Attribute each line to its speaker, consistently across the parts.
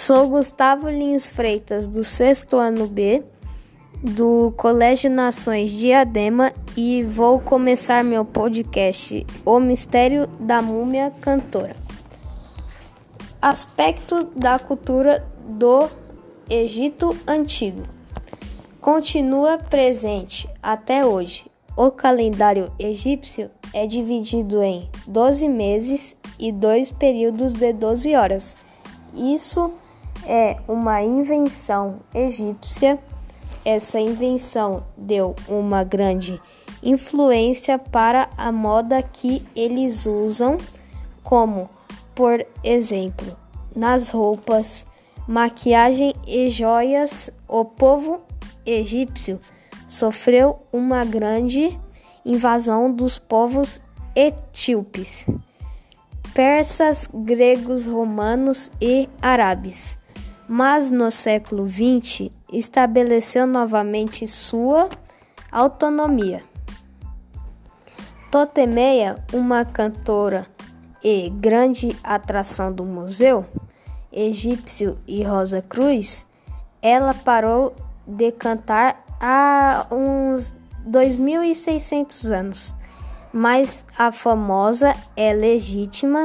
Speaker 1: Sou Gustavo Lins Freitas, do sexto ano B, do Colégio Nações Diadema, e vou começar meu podcast O Mistério da Múmia Cantora. Aspecto da cultura do Egito Antigo continua presente até hoje. O calendário egípcio é dividido em 12 meses e dois períodos de 12 horas. Isso é uma invenção egípcia. Essa invenção deu uma grande influência para a moda que eles usam, como, por exemplo, nas roupas, maquiagem e joias. O povo egípcio sofreu uma grande invasão dos povos etíopes, persas, gregos, romanos e árabes. Mas no século XX estabeleceu novamente sua autonomia. Totemeia, uma cantora e grande atração do museu egípcio e Rosa Cruz, ela parou de cantar há uns 2.600 anos, mas a famosa é legítima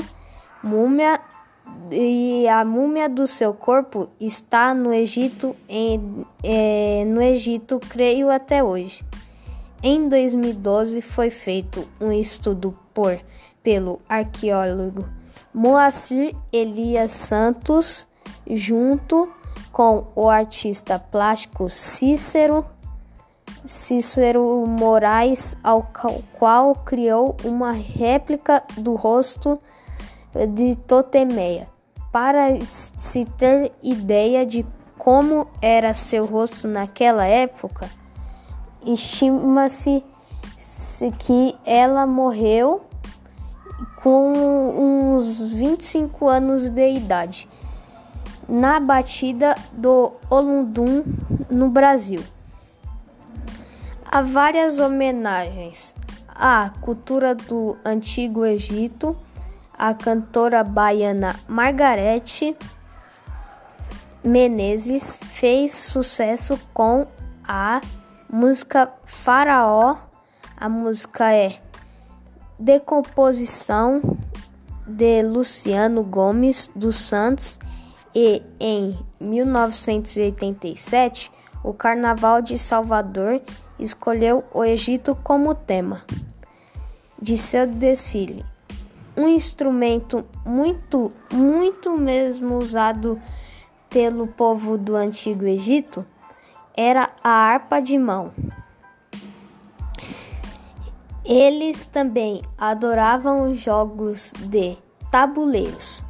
Speaker 1: múmia e a múmia do seu corpo está no Egito, em, é, no Egito, creio até hoje. Em 2012 foi feito um estudo por pelo arqueólogo Moacir Elias Santos junto com o artista plástico Cícero Cícero Moraes, ao qual criou uma réplica do rosto de Totemeia. Para se ter ideia de como era seu rosto naquela época, estima-se que ela morreu com uns 25 anos de idade na batida do Olundum no Brasil. Há várias homenagens à cultura do Antigo Egito, a cantora baiana Margarete Menezes fez sucesso com a música Faraó. A música é Decomposição de Luciano Gomes dos Santos e em 1987 o Carnaval de Salvador escolheu o Egito como tema de seu desfile. Um instrumento muito, muito mesmo usado pelo povo do Antigo Egito era a harpa de mão. Eles também adoravam os jogos de tabuleiros.